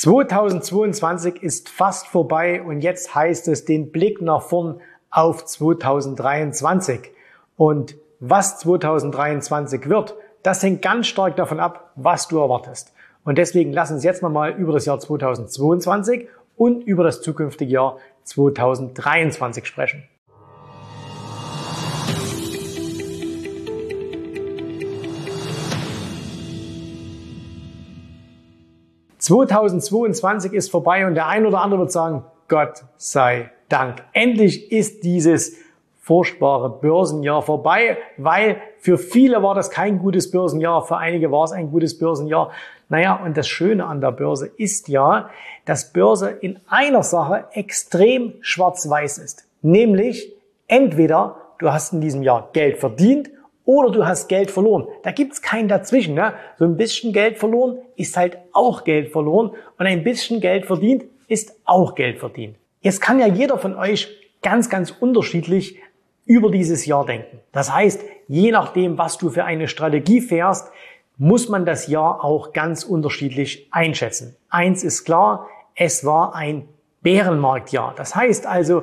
2022 ist fast vorbei und jetzt heißt es den Blick nach vorn auf 2023. Und was 2023 wird, das hängt ganz stark davon ab, was du erwartest. Und deswegen lass uns jetzt nochmal über das Jahr 2022 und über das zukünftige Jahr 2023 sprechen. 2022 ist vorbei und der ein oder andere wird sagen, Gott sei Dank. Endlich ist dieses furchtbare Börsenjahr vorbei, weil für viele war das kein gutes Börsenjahr, für einige war es ein gutes Börsenjahr. Naja, und das Schöne an der Börse ist ja, dass Börse in einer Sache extrem schwarz-weiß ist. Nämlich entweder du hast in diesem Jahr Geld verdient oder du hast Geld verloren. Da gibt's keinen dazwischen. Ne? So ein bisschen Geld verloren ist halt auch Geld verloren und ein bisschen Geld verdient ist auch Geld verdient. Jetzt kann ja jeder von euch ganz, ganz unterschiedlich über dieses Jahr denken. Das heißt, je nachdem, was du für eine Strategie fährst, muss man das Jahr auch ganz unterschiedlich einschätzen. Eins ist klar, es war ein Bärenmarktjahr. Das heißt also,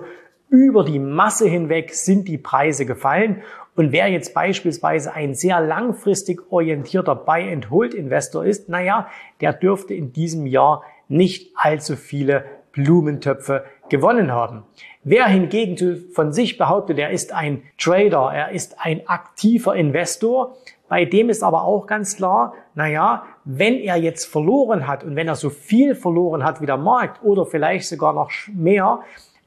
über die Masse hinweg sind die Preise gefallen und wer jetzt beispielsweise ein sehr langfristig orientierter Buy-and-Hold-Investor ist, naja, der dürfte in diesem Jahr nicht allzu viele Blumentöpfe gewonnen haben. Wer hingegen von sich behauptet, er ist ein Trader, er ist ein aktiver Investor, bei dem ist aber auch ganz klar, naja, wenn er jetzt verloren hat und wenn er so viel verloren hat wie der Markt oder vielleicht sogar noch mehr,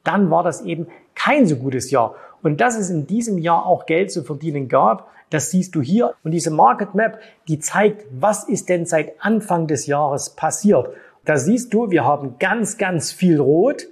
dann war das eben kein so gutes Jahr. Und dass es in diesem Jahr auch Geld zu verdienen gab, das siehst du hier. Und diese Market Map, die zeigt, was ist denn seit Anfang des Jahres passiert. Da siehst du, wir haben ganz, ganz viel Rot.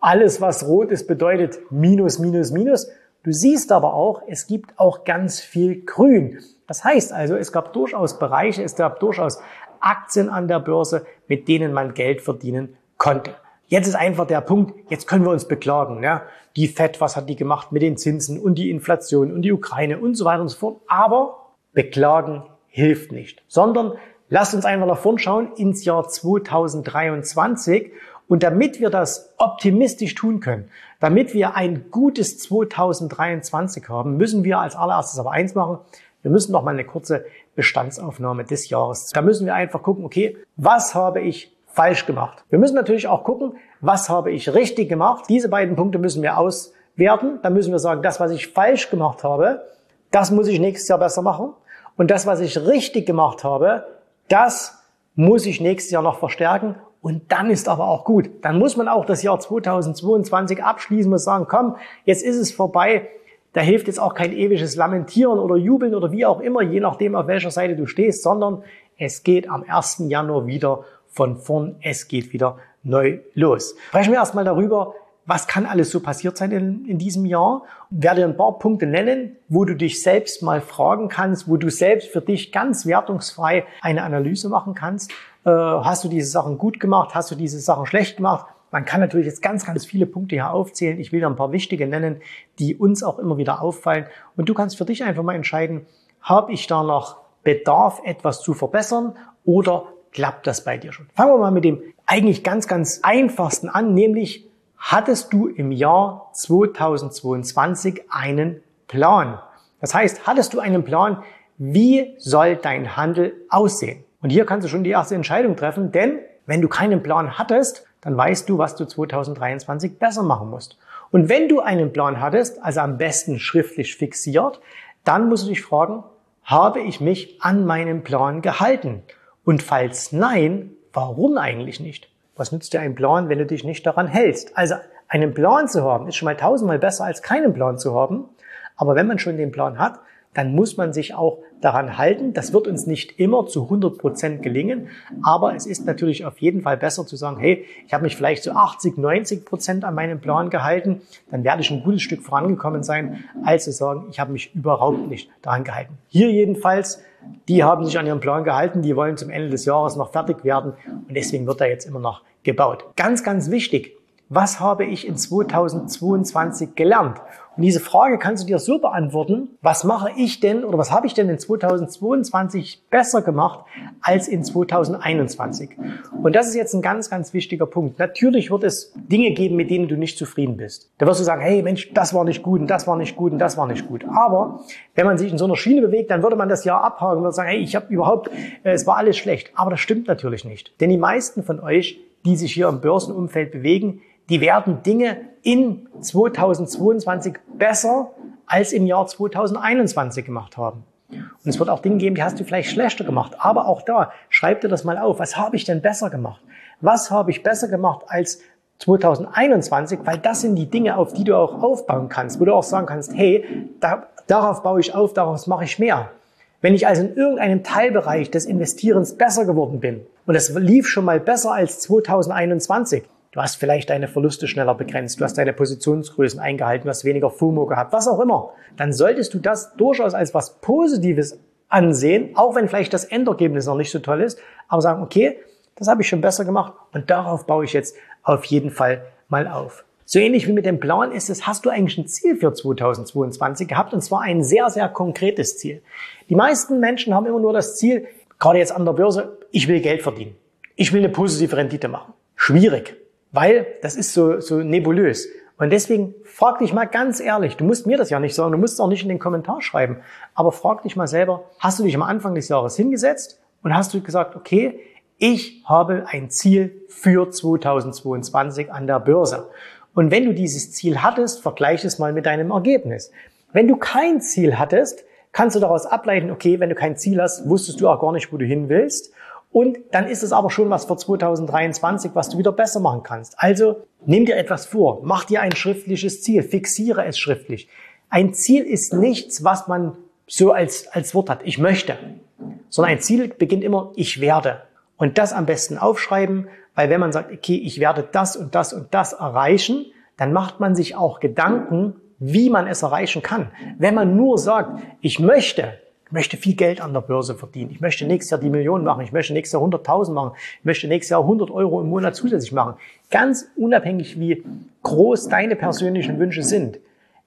Alles, was rot ist, bedeutet Minus, Minus, Minus. Du siehst aber auch, es gibt auch ganz viel Grün. Das heißt also, es gab durchaus Bereiche, es gab durchaus Aktien an der Börse, mit denen man Geld verdienen konnte. Jetzt ist einfach der Punkt, jetzt können wir uns beklagen. Ja? Die FED, was hat die gemacht mit den Zinsen und die Inflation und die Ukraine und so weiter und so fort. Aber beklagen hilft nicht, sondern lasst uns einfach nach vorn schauen ins Jahr 2023. Und damit wir das optimistisch tun können, damit wir ein gutes 2023 haben, müssen wir als allererstes aber eins machen. Wir müssen noch mal eine kurze Bestandsaufnahme des Jahres. Da müssen wir einfach gucken, okay, was habe ich falsch gemacht. Wir müssen natürlich auch gucken, was habe ich richtig gemacht. Diese beiden Punkte müssen wir auswerten. Da müssen wir sagen, das, was ich falsch gemacht habe, das muss ich nächstes Jahr besser machen. Und das, was ich richtig gemacht habe, das muss ich nächstes Jahr noch verstärken. Und dann ist aber auch gut. Dann muss man auch das Jahr 2022 abschließen und sagen, komm, jetzt ist es vorbei. Da hilft jetzt auch kein ewiges Lamentieren oder Jubeln oder wie auch immer, je nachdem, auf welcher Seite du stehst, sondern es geht am 1. Januar wieder von vorn. Es geht wieder neu los. Sprechen wir erstmal darüber, was kann alles so passiert sein in, in diesem Jahr? Ich werde dir ein paar Punkte nennen, wo du dich selbst mal fragen kannst, wo du selbst für dich ganz wertungsfrei eine Analyse machen kannst. Äh, hast du diese Sachen gut gemacht? Hast du diese Sachen schlecht gemacht? Man kann natürlich jetzt ganz, ganz viele Punkte hier aufzählen. Ich will dir ein paar wichtige nennen, die uns auch immer wieder auffallen. Und du kannst für dich einfach mal entscheiden, habe ich da noch Bedarf, etwas zu verbessern oder klappt das bei dir schon? Fangen wir mal mit dem eigentlich ganz, ganz einfachsten an, nämlich hattest du im Jahr 2022 einen Plan? Das heißt, hattest du einen Plan, wie soll dein Handel aussehen? Und hier kannst du schon die erste Entscheidung treffen, denn wenn du keinen Plan hattest, dann weißt du, was du 2023 besser machen musst. Und wenn du einen Plan hattest, also am besten schriftlich fixiert, dann musst du dich fragen, habe ich mich an meinen Plan gehalten? Und falls nein, warum eigentlich nicht? Was nützt dir ein Plan, wenn du dich nicht daran hältst? Also einen Plan zu haben, ist schon mal tausendmal besser als keinen Plan zu haben. Aber wenn man schon den Plan hat, dann muss man sich auch daran halten. Das wird uns nicht immer zu 100 Prozent gelingen, aber es ist natürlich auf jeden Fall besser zu sagen, hey, ich habe mich vielleicht zu 80, 90 Prozent an meinen Plan gehalten, dann werde ich ein gutes Stück vorangekommen sein, als zu sagen, ich habe mich überhaupt nicht daran gehalten. Hier jedenfalls, die haben sich an ihren Plan gehalten, die wollen zum Ende des Jahres noch fertig werden und deswegen wird er jetzt immer noch gebaut. Ganz, ganz wichtig, was habe ich in 2022 gelernt? Und diese Frage kannst du dir so beantworten, was mache ich denn oder was habe ich denn in 2022 besser gemacht als in 2021? Und das ist jetzt ein ganz, ganz wichtiger Punkt. Natürlich wird es Dinge geben, mit denen du nicht zufrieden bist. Da wirst du sagen, hey Mensch, das war nicht gut und das war nicht gut und das war nicht gut. Aber wenn man sich in so einer Schiene bewegt, dann würde man das Jahr abhaken und sagen, hey, ich habe überhaupt, äh, es war alles schlecht. Aber das stimmt natürlich nicht. Denn die meisten von euch, die sich hier im Börsenumfeld bewegen, die werden Dinge in 2022 besser als im Jahr 2021 gemacht haben. Und es wird auch Dinge geben, die hast du vielleicht schlechter gemacht. Aber auch da, schreib dir das mal auf. Was habe ich denn besser gemacht? Was habe ich besser gemacht als 2021? Weil das sind die Dinge, auf die du auch aufbauen kannst, wo du auch sagen kannst, hey, da, darauf baue ich auf, daraus mache ich mehr. Wenn ich also in irgendeinem Teilbereich des Investierens besser geworden bin und es lief schon mal besser als 2021, Du hast vielleicht deine Verluste schneller begrenzt, du hast deine Positionsgrößen eingehalten, du hast weniger FOMO gehabt, was auch immer. Dann solltest du das durchaus als was Positives ansehen, auch wenn vielleicht das Endergebnis noch nicht so toll ist, aber sagen, okay, das habe ich schon besser gemacht und darauf baue ich jetzt auf jeden Fall mal auf. So ähnlich wie mit dem Plan ist es, hast du eigentlich ein Ziel für 2022 gehabt und zwar ein sehr, sehr konkretes Ziel. Die meisten Menschen haben immer nur das Ziel, gerade jetzt an der Börse, ich will Geld verdienen. Ich will eine positive Rendite machen. Schwierig weil das ist so, so nebulös. Und deswegen frag dich mal ganz ehrlich, du musst mir das ja nicht sagen, du musst es auch nicht in den Kommentar schreiben, aber frag dich mal selber, hast du dich am Anfang des Jahres hingesetzt und hast du gesagt, okay, ich habe ein Ziel für 2022 an der Börse. Und wenn du dieses Ziel hattest, vergleich es mal mit deinem Ergebnis. Wenn du kein Ziel hattest, kannst du daraus ableiten, okay, wenn du kein Ziel hast, wusstest du auch gar nicht, wo du hin willst. Und dann ist es aber schon was für 2023, was du wieder besser machen kannst. Also nimm dir etwas vor, mach dir ein schriftliches Ziel, fixiere es schriftlich. Ein Ziel ist nichts, was man so als, als Wort hat, ich möchte, sondern ein Ziel beginnt immer, ich werde. Und das am besten aufschreiben, weil wenn man sagt, okay, ich werde das und das und das erreichen, dann macht man sich auch Gedanken, wie man es erreichen kann. Wenn man nur sagt, ich möchte, möchte viel Geld an der Börse verdienen. Ich möchte nächstes Jahr die Millionen machen. Ich möchte nächstes Jahr 100.000 machen. Ich möchte nächstes Jahr 100 Euro im Monat zusätzlich machen. Ganz unabhängig, wie groß deine persönlichen Wünsche sind.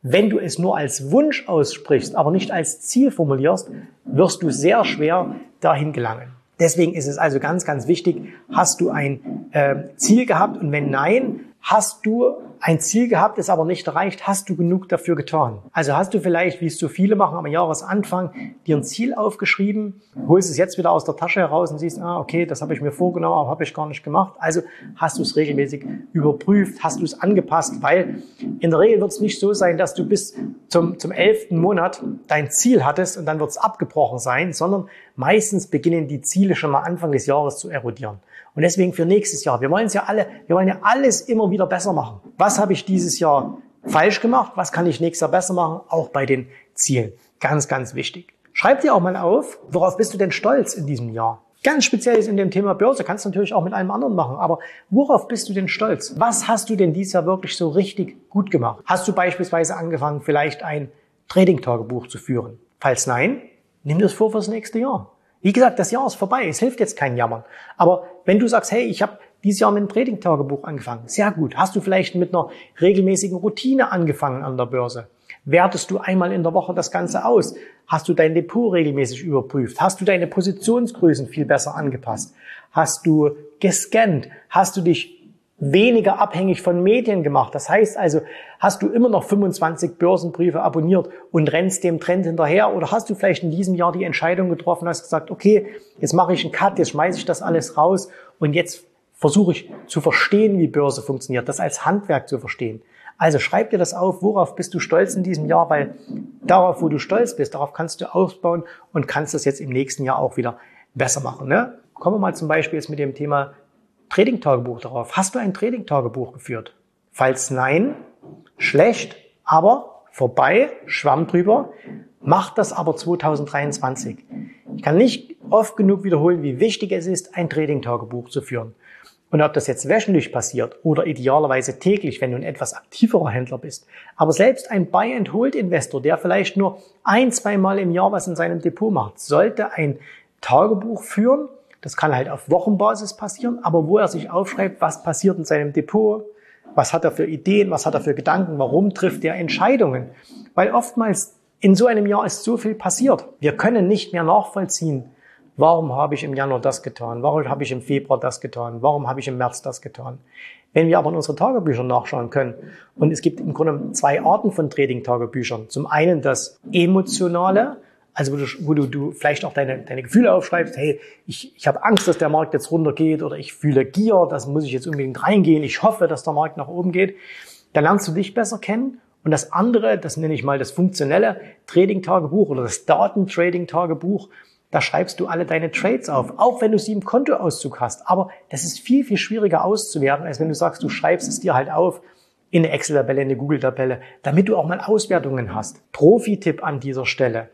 Wenn du es nur als Wunsch aussprichst, aber nicht als Ziel formulierst, wirst du sehr schwer dahin gelangen. Deswegen ist es also ganz, ganz wichtig, hast du ein äh, Ziel gehabt und wenn nein, hast du ein Ziel gehabt, es aber nicht erreicht, hast du genug dafür getan? Also hast du vielleicht, wie es so viele machen, am Jahresanfang dir ein Ziel aufgeschrieben, holst es jetzt wieder aus der Tasche heraus und siehst, ah, okay, das habe ich mir vorgenommen, aber habe ich gar nicht gemacht. Also hast du es regelmäßig überprüft, hast du es angepasst, weil in der Regel wird es nicht so sein, dass du bis zum, zum elften Monat dein Ziel hattest und dann wird es abgebrochen sein, sondern meistens beginnen die Ziele schon mal Anfang des Jahres zu erodieren. Und deswegen für nächstes Jahr. Wir wollen es ja alle, wir wollen ja alles immer wieder besser machen. Was habe ich dieses Jahr falsch gemacht? Was kann ich nächstes Jahr besser machen? Auch bei den Zielen. Ganz, ganz wichtig. Schreib dir auch mal auf, worauf bist du denn stolz in diesem Jahr? Ganz speziell ist in dem Thema Börse, kannst du natürlich auch mit einem anderen machen, aber worauf bist du denn stolz? Was hast du denn dieses Jahr wirklich so richtig gut gemacht? Hast du beispielsweise angefangen, vielleicht ein Trading-Tagebuch zu führen? Falls nein, nimm das vor fürs nächste Jahr. Wie gesagt, das Jahr ist vorbei. Es hilft jetzt kein Jammern. Aber wenn du sagst, hey, ich habe dieses Jahr mit einem Trading-Tagebuch angefangen, sehr gut. Hast du vielleicht mit einer regelmäßigen Routine angefangen an der Börse? Wertest du einmal in der Woche das Ganze aus? Hast du dein Depot regelmäßig überprüft? Hast du deine Positionsgrößen viel besser angepasst? Hast du gescannt? Hast du dich weniger abhängig von Medien gemacht. Das heißt also, hast du immer noch 25 Börsenbriefe abonniert und rennst dem Trend hinterher oder hast du vielleicht in diesem Jahr die Entscheidung getroffen, hast gesagt, okay, jetzt mache ich einen Cut, jetzt schmeiße ich das alles raus und jetzt versuche ich zu verstehen, wie Börse funktioniert, das als Handwerk zu verstehen. Also schreib dir das auf, worauf bist du stolz in diesem Jahr, weil darauf, wo du stolz bist, darauf kannst du aufbauen und kannst das jetzt im nächsten Jahr auch wieder besser machen. Ne? Kommen wir mal zum Beispiel jetzt mit dem Thema Trading-Tagebuch darauf. Hast du ein Trading-Tagebuch geführt? Falls nein, schlecht, aber vorbei, Schwamm drüber. Mach das aber 2023. Ich kann nicht oft genug wiederholen, wie wichtig es ist, ein Trading-Tagebuch zu führen. Und ob das jetzt wöchentlich passiert oder idealerweise täglich, wenn du ein etwas aktiverer Händler bist. Aber selbst ein Buy-and-Hold-Investor, der vielleicht nur ein, zwei Mal im Jahr was in seinem Depot macht, sollte ein Tagebuch führen, das kann halt auf Wochenbasis passieren, aber wo er sich aufschreibt, was passiert in seinem Depot, Was hat er für Ideen? Was hat er für Gedanken? Warum trifft er Entscheidungen? Weil oftmals in so einem Jahr ist so viel passiert. Wir können nicht mehr nachvollziehen, warum habe ich im Januar das getan? Warum habe ich im Februar das getan? Warum habe ich im März das getan? Wenn wir aber in unsere Tagebücher nachschauen können, und es gibt im Grunde zwei Arten von Trading-Tagebüchern. Zum einen das emotionale, also wo du, wo du, du vielleicht auch deine, deine Gefühle aufschreibst, hey, ich, ich habe Angst, dass der Markt jetzt runtergeht oder ich fühle Gier, das muss ich jetzt unbedingt reingehen, ich hoffe, dass der Markt nach oben geht. Dann lernst du dich besser kennen. Und das andere, das nenne ich mal das funktionelle Trading-Tagebuch oder das Daten-Trading-Tagebuch, da schreibst du alle deine Trades auf, auch wenn du sie im Kontoauszug hast. Aber das ist viel, viel schwieriger auszuwerten, als wenn du sagst, du schreibst es dir halt auf in eine Excel-Tabelle, in eine Google-Tabelle, damit du auch mal Auswertungen hast. Profi-Tipp an dieser Stelle.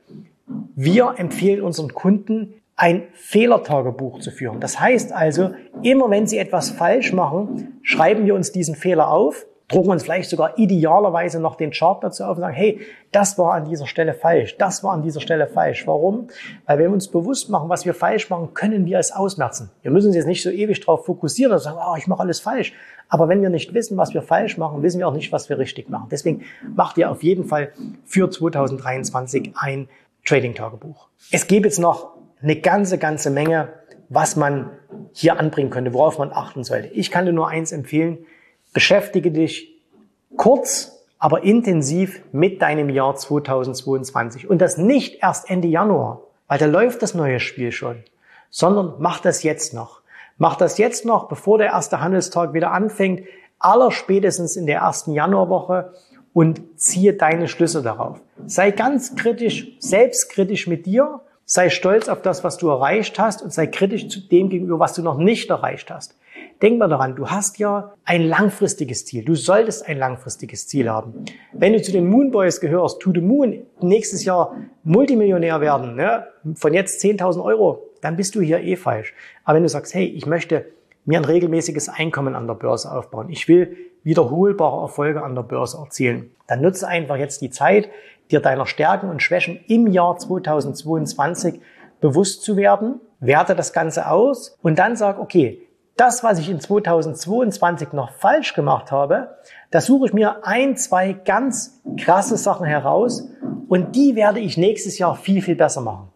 Wir empfehlen unseren Kunden, ein Fehlertagebuch zu führen. Das heißt also, immer wenn sie etwas falsch machen, schreiben wir uns diesen Fehler auf, drucken uns vielleicht sogar idealerweise noch den Chart dazu auf und sagen, hey, das war an dieser Stelle falsch, das war an dieser Stelle falsch. Warum? Weil wenn wir uns bewusst machen, was wir falsch machen, können wir es ausmerzen. Wir müssen uns jetzt nicht so ewig darauf fokussieren und sagen, oh, ich mache alles falsch. Aber wenn wir nicht wissen, was wir falsch machen, wissen wir auch nicht, was wir richtig machen. Deswegen macht ihr auf jeden Fall für 2023 ein Trading-Tagebuch. Es gibt jetzt noch eine ganze, ganze Menge, was man hier anbringen könnte, worauf man achten sollte. Ich kann dir nur eins empfehlen. Beschäftige dich kurz, aber intensiv mit deinem Jahr 2022. Und das nicht erst Ende Januar, weil da läuft das neue Spiel schon, sondern mach das jetzt noch. Mach das jetzt noch, bevor der erste Handelstag wieder anfängt, aller spätestens in der ersten Januarwoche und ziehe deine Schlüsse darauf. Sei ganz kritisch, selbstkritisch mit dir, sei stolz auf das, was du erreicht hast und sei kritisch zu dem gegenüber, was du noch nicht erreicht hast. Denk mal daran, du hast ja ein langfristiges Ziel. Du solltest ein langfristiges Ziel haben. Wenn du zu den Moonboys gehörst, to the moon, nächstes Jahr Multimillionär werden, ne? von jetzt 10.000 Euro, dann bist du hier eh falsch. Aber wenn du sagst, hey, ich möchte mir ein regelmäßiges Einkommen an der Börse aufbauen, ich will wiederholbare Erfolge an der Börse erzielen. Dann nutze einfach jetzt die Zeit, dir deiner Stärken und Schwächen im Jahr 2022 bewusst zu werden, werte das Ganze aus und dann sag, okay, das, was ich in 2022 noch falsch gemacht habe, da suche ich mir ein, zwei ganz krasse Sachen heraus und die werde ich nächstes Jahr viel, viel besser machen.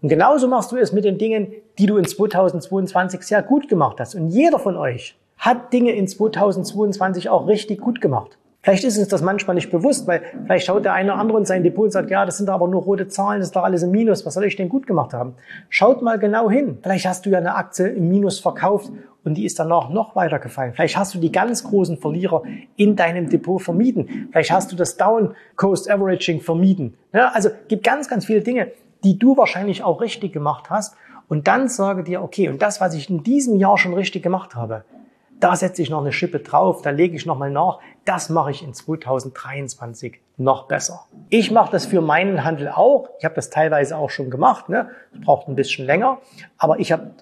Und genauso machst du es mit den Dingen, die du in 2022 sehr gut gemacht hast. Und jeder von euch hat Dinge in 2022 auch richtig gut gemacht. Vielleicht ist uns das manchmal nicht bewusst, weil vielleicht schaut der eine oder andere in sein Depot und sagt, ja, das sind aber nur rote Zahlen, das ist doch alles im Minus, was soll ich denn gut gemacht haben? Schaut mal genau hin. Vielleicht hast du ja eine Aktie im Minus verkauft und die ist danach noch weiter gefallen. Vielleicht hast du die ganz großen Verlierer in deinem Depot vermieden. Vielleicht hast du das Down Coast Averaging vermieden. Ja, also gibt ganz, ganz viele Dinge, die du wahrscheinlich auch richtig gemacht hast. Und dann sage dir, okay, und das, was ich in diesem Jahr schon richtig gemacht habe, da setze ich noch eine Schippe drauf, da lege ich nochmal nach. Das mache ich in 2023 noch besser. Ich mache das für meinen Handel auch. Ich habe das teilweise auch schon gemacht. Ne? Das braucht ein bisschen länger. Aber ich habe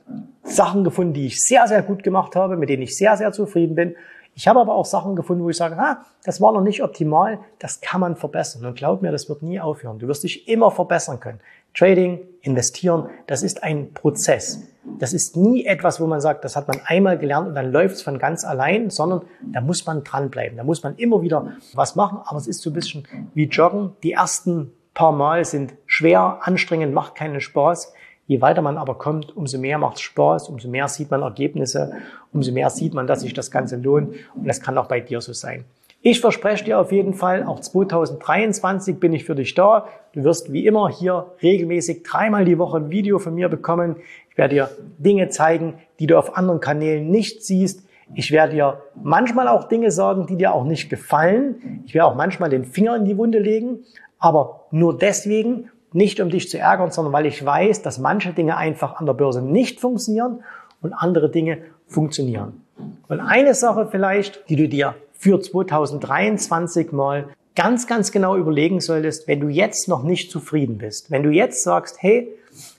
Sachen gefunden, die ich sehr, sehr gut gemacht habe, mit denen ich sehr, sehr zufrieden bin. Ich habe aber auch Sachen gefunden, wo ich sage, ah, das war noch nicht optimal, das kann man verbessern. Und glaub mir, das wird nie aufhören. Du wirst dich immer verbessern können. Trading, investieren, das ist ein Prozess. Das ist nie etwas, wo man sagt, das hat man einmal gelernt und dann läuft es von ganz allein, sondern da muss man dranbleiben. Da muss man immer wieder was machen. Aber es ist so ein bisschen wie Joggen. Die ersten paar Mal sind schwer, anstrengend, macht keinen Spaß. Je weiter man aber kommt, umso mehr macht es Spaß, umso mehr sieht man Ergebnisse, umso mehr sieht man, dass sich das Ganze lohnt. Und das kann auch bei dir so sein. Ich verspreche dir auf jeden Fall, auch 2023 bin ich für dich da. Du wirst wie immer hier regelmäßig dreimal die Woche ein Video von mir bekommen. Ich werde dir Dinge zeigen, die du auf anderen Kanälen nicht siehst. Ich werde dir manchmal auch Dinge sagen, die dir auch nicht gefallen. Ich werde auch manchmal den Finger in die Wunde legen, aber nur deswegen, nicht um dich zu ärgern, sondern weil ich weiß, dass manche Dinge einfach an der Börse nicht funktionieren und andere Dinge funktionieren. Und eine Sache vielleicht, die du dir für 2023 mal ganz, ganz genau überlegen solltest, wenn du jetzt noch nicht zufrieden bist. Wenn du jetzt sagst, hey,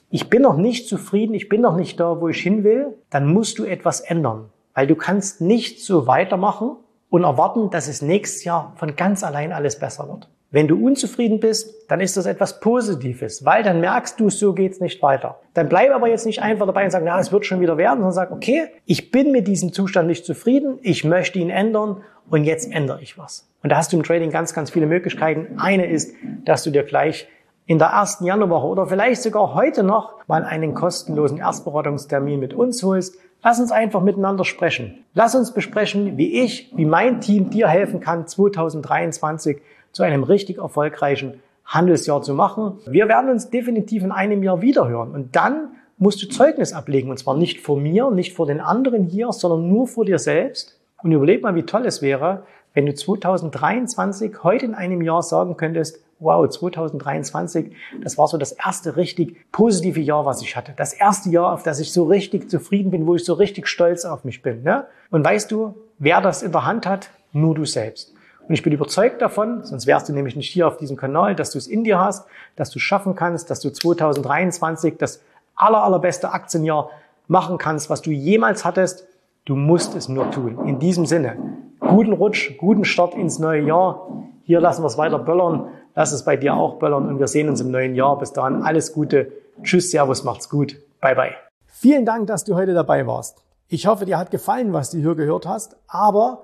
ich bin noch nicht zufrieden, ich bin noch nicht da, wo ich hin will, dann musst du etwas ändern. Weil du kannst nicht so weitermachen und erwarten, dass es nächstes Jahr von ganz allein alles besser wird. Wenn du unzufrieden bist, dann ist das etwas Positives, weil dann merkst du, so geht's nicht weiter. Dann bleib aber jetzt nicht einfach dabei und sag, na, es wird schon wieder werden, sondern sag, okay, ich bin mit diesem Zustand nicht zufrieden, ich möchte ihn ändern und jetzt ändere ich was. Und da hast du im Trading ganz, ganz viele Möglichkeiten. Eine ist, dass du dir gleich in der ersten Januarwoche oder vielleicht sogar heute noch mal einen kostenlosen Erstberatungstermin mit uns holst. Lass uns einfach miteinander sprechen. Lass uns besprechen, wie ich, wie mein Team dir helfen kann, 2023 zu einem richtig erfolgreichen Handelsjahr zu machen. Wir werden uns definitiv in einem Jahr wiederhören und dann musst du Zeugnis ablegen und zwar nicht vor mir, nicht vor den anderen hier, sondern nur vor dir selbst. Und überleg mal, wie toll es wäre, wenn du 2023 heute in einem Jahr sagen könntest, wow, 2023, das war so das erste richtig positive Jahr, was ich hatte. Das erste Jahr, auf das ich so richtig zufrieden bin, wo ich so richtig stolz auf mich bin. Ne? Und weißt du, wer das in der Hand hat? Nur du selbst. Und ich bin überzeugt davon, sonst wärst du nämlich nicht hier auf diesem Kanal, dass du es in dir hast, dass du es schaffen kannst, dass du 2023 das aller, allerbeste Aktienjahr machen kannst, was du jemals hattest. Du musst es nur tun. In diesem Sinne, guten Rutsch, guten Start ins neue Jahr. Hier lassen wir es weiter böllern. Lass es bei dir auch böllern und wir sehen uns im neuen Jahr. Bis dahin alles Gute. Tschüss, Servus, macht's gut. Bye, bye. Vielen Dank, dass du heute dabei warst. Ich hoffe, dir hat gefallen, was du hier gehört hast, aber